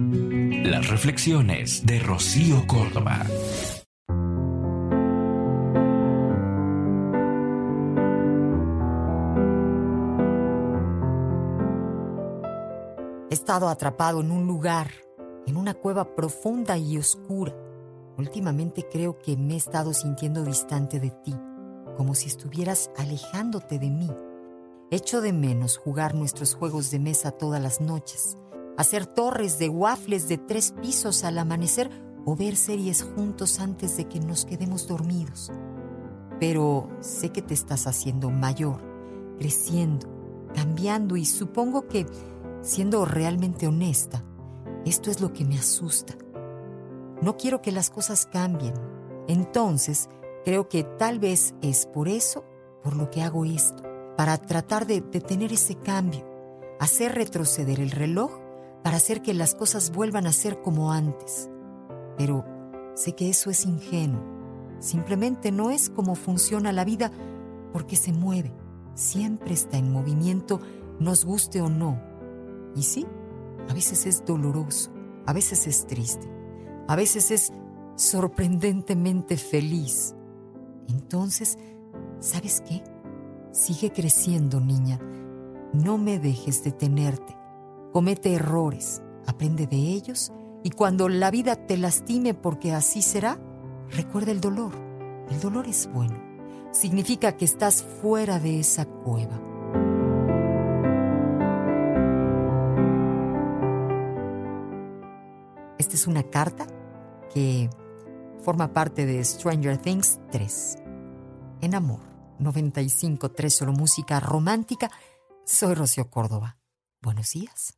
Las reflexiones de Rocío Córdoba. He estado atrapado en un lugar, en una cueva profunda y oscura. Últimamente creo que me he estado sintiendo distante de ti, como si estuvieras alejándote de mí. Echo de menos jugar nuestros juegos de mesa todas las noches hacer torres de waffles de tres pisos al amanecer o ver series juntos antes de que nos quedemos dormidos. Pero sé que te estás haciendo mayor, creciendo, cambiando y supongo que, siendo realmente honesta, esto es lo que me asusta. No quiero que las cosas cambien. Entonces, creo que tal vez es por eso por lo que hago esto, para tratar de detener ese cambio, hacer retroceder el reloj para hacer que las cosas vuelvan a ser como antes. Pero sé que eso es ingenuo. Simplemente no es como funciona la vida porque se mueve. Siempre está en movimiento, nos guste o no. Y sí, a veces es doloroso, a veces es triste, a veces es sorprendentemente feliz. Entonces, ¿sabes qué? Sigue creciendo, niña. No me dejes detenerte. Comete errores, aprende de ellos y cuando la vida te lastime porque así será, recuerda el dolor. El dolor es bueno. Significa que estás fuera de esa cueva. Esta es una carta que forma parte de Stranger Things 3. En amor, 95.3 solo música romántica. Soy Rocío Córdoba. Buenos días.